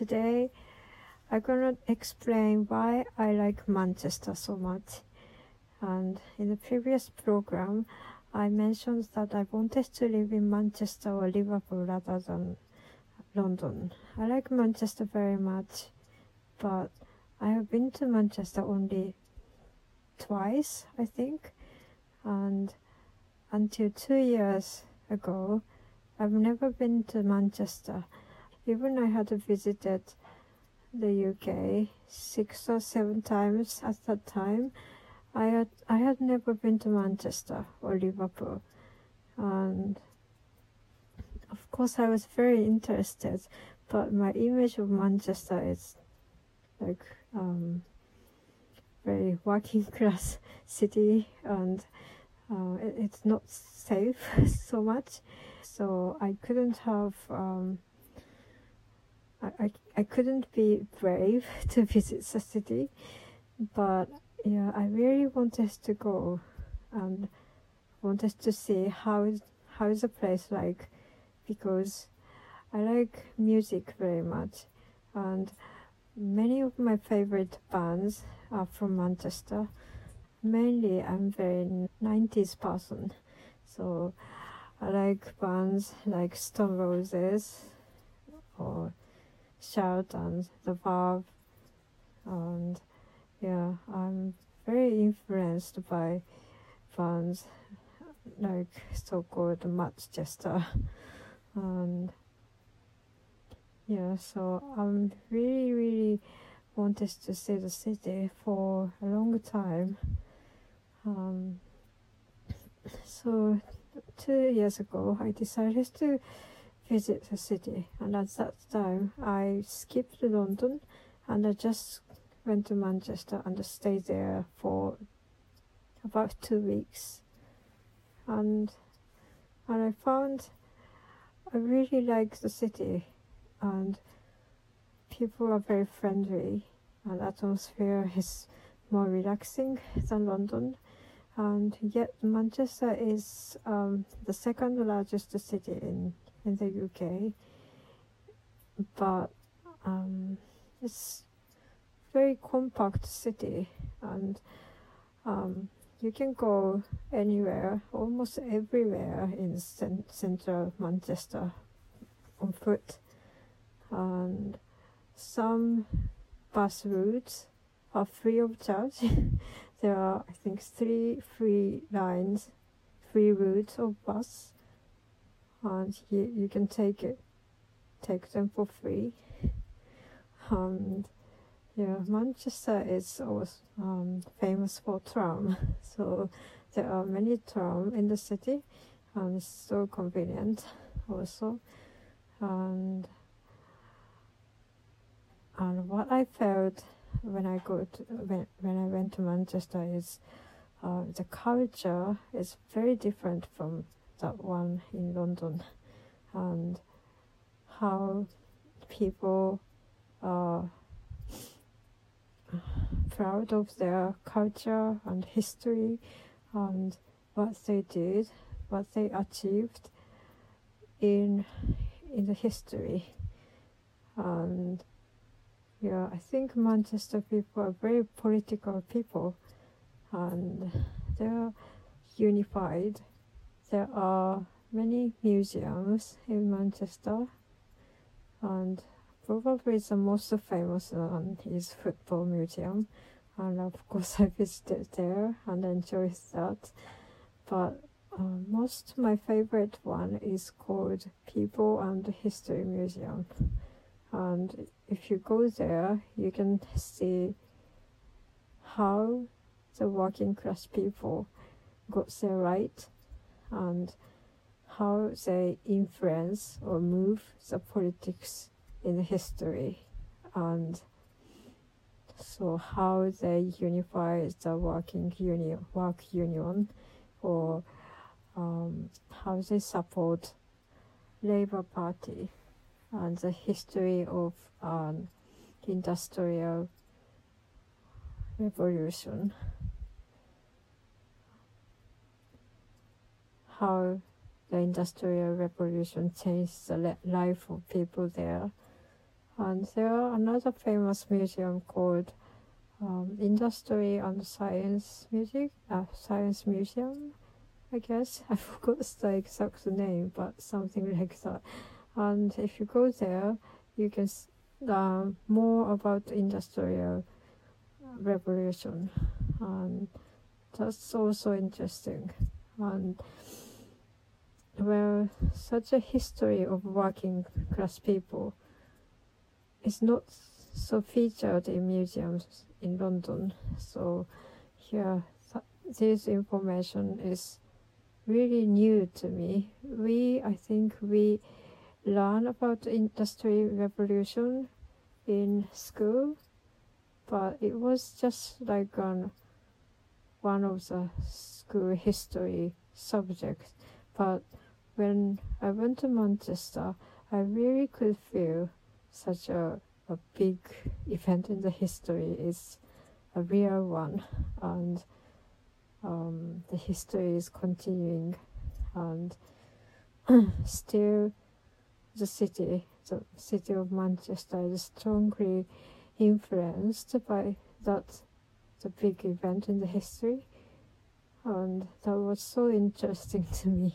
today I'm gonna explain why I like Manchester so much. And in the previous program, I mentioned that I wanted to live in Manchester or Liverpool rather than London. I like Manchester very much, but I have been to Manchester only twice, I think, and until two years ago, I've never been to Manchester. Even I had visited the UK six or seven times at that time. I had I had never been to Manchester or Liverpool, and of course I was very interested, but my image of Manchester is like um, very working class city and uh, it, it's not safe so much so I couldn't have um, I, I, couldn't be brave to visit the city but yeah I really wanted to go and wanted to see how is how is the place like because I like music very much. And many of my favorite bands are from Manchester. Mainly I'm very 90s person so I like bands like Stone Roses or Shout and The Verve and yeah I'm very influenced by bands like so-called Madchester and yeah so I'm really really wanted to see the city for a long time. Um, so two years ago, I decided to visit the city, and at that time, I skipped London and I just went to Manchester and I stayed there for about two weeks. And and I found I really like the city, and people are very friendly, and atmosphere is more relaxing than London and yet Manchester is um, the second largest city in, in the UK, but um, it's very compact city and um, you can go anywhere, almost everywhere in cent- central Manchester on foot, and some bus routes are free of charge. there are, I think, three free lines, free routes of bus, and you, you can take it, take them for free. And yeah, Manchester is also um, famous for tram, so there are many tram in the city, and it's so convenient also. And and what I felt when I go to when when I went to Manchester is uh, the culture is very different from that one in London, and how people are proud of their culture and history and what they did, what they achieved in in the history, and yeah, I think Manchester people are very political people and they're unified. There are many museums in Manchester and probably the most famous one is football museum. And of course I visited there and enjoyed that. But uh, most my favorite one is called People and History Museum. And if you go there you can see how the working class people got their right and how they influence or move the politics in history. And so how they unify the working union work union or um, how they support labor party and the history of um, industrial revolution how the industrial revolution changed the life of people there And there are another famous museum called um, Industry and Science Music, uh, Science Museum, I guess. I forgot the exact name, but something like that. And if you go there, you can learn more about the industrial revolution, and that's also interesting. And well, such a history of working class people is not so featured in museums in London. So here, th- this information is really new to me. We, I think, we learn about the industry revolution in school, but it was just like on one of the school history subjects. But when I went to Manchester, I really could feel such a, a big event in the history is a real one. And um, the history is continuing. And still the city the city of manchester is strongly influenced by that the big event in the history. And that was so interesting to me